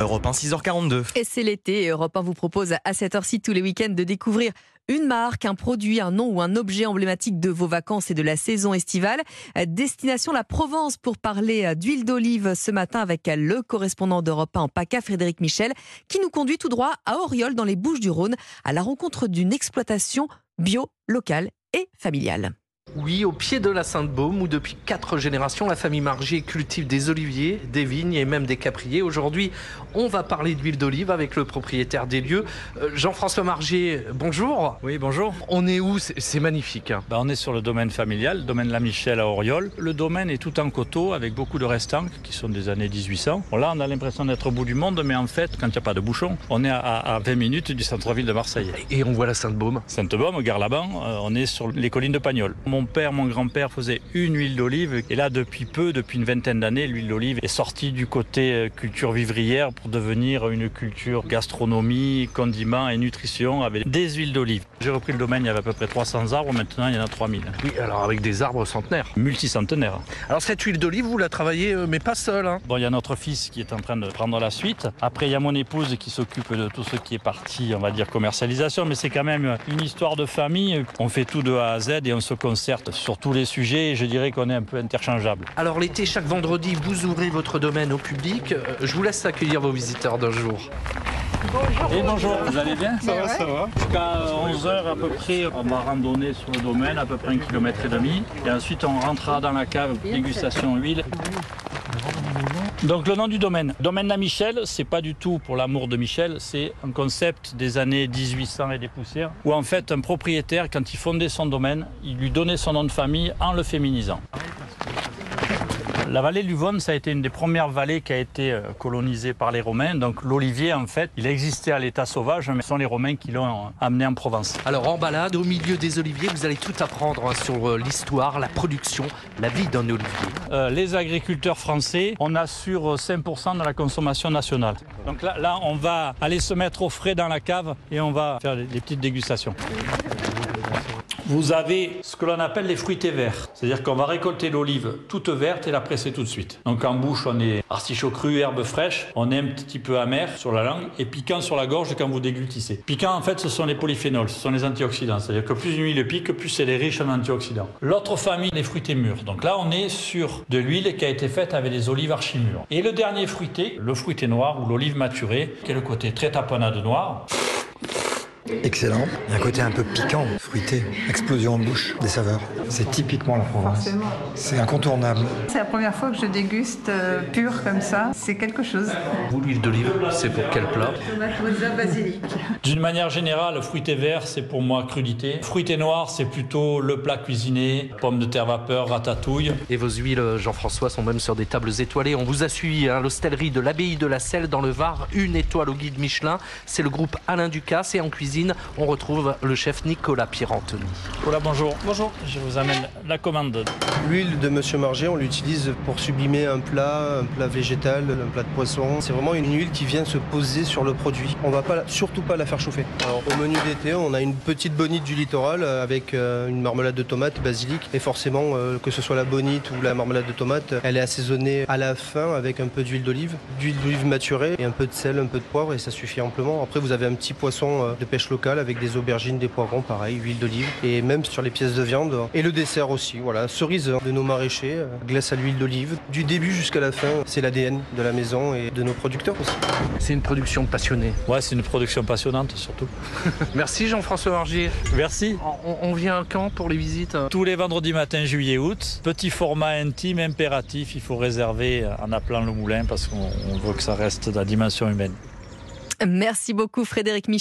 Europe 1, 6h42. Et c'est l'été Europe 1 vous propose à cette heure-ci tous les week-ends de découvrir une marque, un produit, un nom ou un objet emblématique de vos vacances et de la saison estivale. Destination la Provence pour parler d'huile d'olive ce matin avec le correspondant d'Europe 1 en PACA, Frédéric Michel, qui nous conduit tout droit à Oriol dans les Bouches du Rhône à la rencontre d'une exploitation bio, locale et familiale. Oui, au pied de la Sainte-Baume, où depuis quatre générations, la famille Margier cultive des oliviers, des vignes et même des capriers. Aujourd'hui, on va parler d'huile d'olive avec le propriétaire des lieux. Euh, Jean-François Margier, bonjour. Oui, bonjour. On est où? C'est magnifique. Hein. Bah, on est sur le domaine familial, le domaine La Michel à Oriol. Le domaine est tout en coteau avec beaucoup de restants qui sont des années 1800. Bon, là, on a l'impression d'être au bout du monde, mais en fait, quand il n'y a pas de bouchon, on est à, 20 minutes du centre-ville de Marseille. Et on voit la Sainte-Baume. Sainte-Baume, Gare-Laban, euh, on est sur les collines de Pagnol. Mon père, mon grand-père faisaient une huile d'olive. Et là, depuis peu, depuis une vingtaine d'années, l'huile d'olive est sortie du côté euh, culture vivrière pour devenir une culture gastronomie, condiments et nutrition avec des huiles d'olive. J'ai repris le domaine, il y avait à peu près 300 arbres, maintenant il y en a 3000. Oui, alors avec des arbres centenaires. Multicentenaires. Alors cette huile d'olive, vous la travaillez, euh, mais pas seul. Hein. Bon, il y a notre fils qui est en train de prendre la suite. Après, il y a mon épouse qui s'occupe de tout ce qui est parti, on va dire, commercialisation, mais c'est quand même une histoire de famille. On fait tout de A à Z et on se sur tous les sujets. Je dirais qu'on est un peu interchangeable. Alors l'été, chaque vendredi, vous ouvrez votre domaine au public. Euh, je vous laisse accueillir vos visiteurs d'un jour. Bonjour. Et bonjour, vous allez bien Ça va, ça va. Jusqu'à 11h à peu près, on va randonner sur le domaine, à peu près un kilomètre et demi. Et ensuite, on rentrera dans la cave, dégustation huile. Donc le nom du domaine. Domaine La Michel, c'est pas du tout pour l'amour de Michel, c'est un concept des années 1800 et des poussières, où en fait un propriétaire, quand il fondait son domaine, il lui donnait son nom de famille en le féminisant. La vallée du Vosne, ça a été une des premières vallées qui a été euh, colonisée par les Romains. Donc l'olivier, en fait, il existait à l'état sauvage, mais ce sont les Romains qui l'ont euh, amené en Provence. Alors en balade, au milieu des oliviers, vous allez tout apprendre hein, sur euh, l'histoire, la production, la vie d'un olivier. les agriculteurs français, on assure 5% de la consommation nationale. Donc là, là, on va aller se mettre au frais dans la cave et on va faire des petites dégustations vous avez ce que l'on appelle les fruités verts. C'est-à-dire qu'on va récolter l'olive toute verte et la presser tout de suite. Donc en bouche, on est artichaut cru, herbe fraîche. On est un petit peu amer sur la langue et piquant sur la gorge quand vous déglutissez. Piquant, en fait, ce sont les polyphénols, ce sont les antioxydants. C'est-à-dire que plus une huile pique, plus elle est riche en antioxydants. L'autre famille, les fruités mûrs. Donc là, on est sur de l'huile qui a été faite avec des olives archimures. Et le dernier fruité, le fruité noir ou l'olive maturée, qui est le côté très tapenade noir. Excellent. Il y a un côté un peu piquant, fruité, explosion en bouche, des saveurs. C'est typiquement la Provence. C'est incontournable. C'est la première fois que je déguste euh, pur comme ça. C'est quelque chose. Vous, l'huile d'olive, c'est pour quel plat? Tomate basilic. D'une manière générale, fruité vert, c'est pour moi crudité. Fruité noir, c'est plutôt le plat cuisiné, pommes de terre vapeur, ratatouille. Et vos huiles, Jean-François, sont même sur des tables étoilées. On vous a suivi à hein, l'hostellerie de l'abbaye de la Selle dans le Var, une étoile au guide Michelin. C'est le groupe Alain Ducasse et en cuisine on retrouve le chef Nicolas Pierre-Anthony. Bonjour. Bonjour. Je vous amène la commande. L'huile de Monsieur Marger, on l'utilise pour sublimer un plat, un plat végétal, un plat de poisson. C'est vraiment une huile qui vient se poser sur le produit. On va pas, surtout pas la faire chauffer. Alors, au menu d'été, on a une petite bonite du littoral avec euh, une marmelade de tomate, basilic. Et forcément, euh, que ce soit la bonite ou la marmelade de tomate, elle est assaisonnée à la fin avec un peu d'huile d'olive, d'huile d'olive maturée et un peu de sel, un peu de poivre et ça suffit amplement. Après, vous avez un petit poisson euh, de pêche local avec des aubergines, des poivrons, pareil, huile d'olive et même sur les pièces de viande. Et le dessert aussi, voilà, cerise de nos maraîchers, euh, glace à l'huile d'olive. Du début jusqu'à la fin, c'est l'ADN de la maison et de nos producteurs aussi. C'est une production passionnée. Ouais, c'est une production passionnante surtout. Merci Jean-François Margier. Merci. On, vient quand pour les visites Tous les vendredis matin, juillet, août. Petit format intime, impératif, il faut réserver en appelant le moulin parce qu'on veut que ça reste de la dimension humaine. Merci beaucoup Frédéric Michel.